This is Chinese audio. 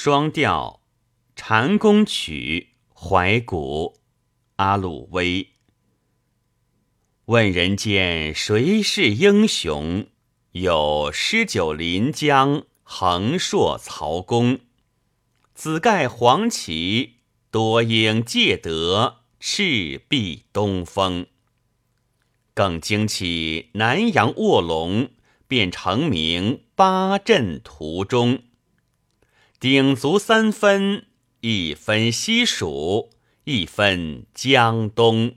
双调《禅宫曲》怀古阿鲁威。问人间谁是英雄？有诗酒临江，横槊曹公。紫盖黄旗，多应借得，赤壁东风。更惊起南阳卧龙，便成名八阵图中。鼎足三分，一分西蜀，一分江东。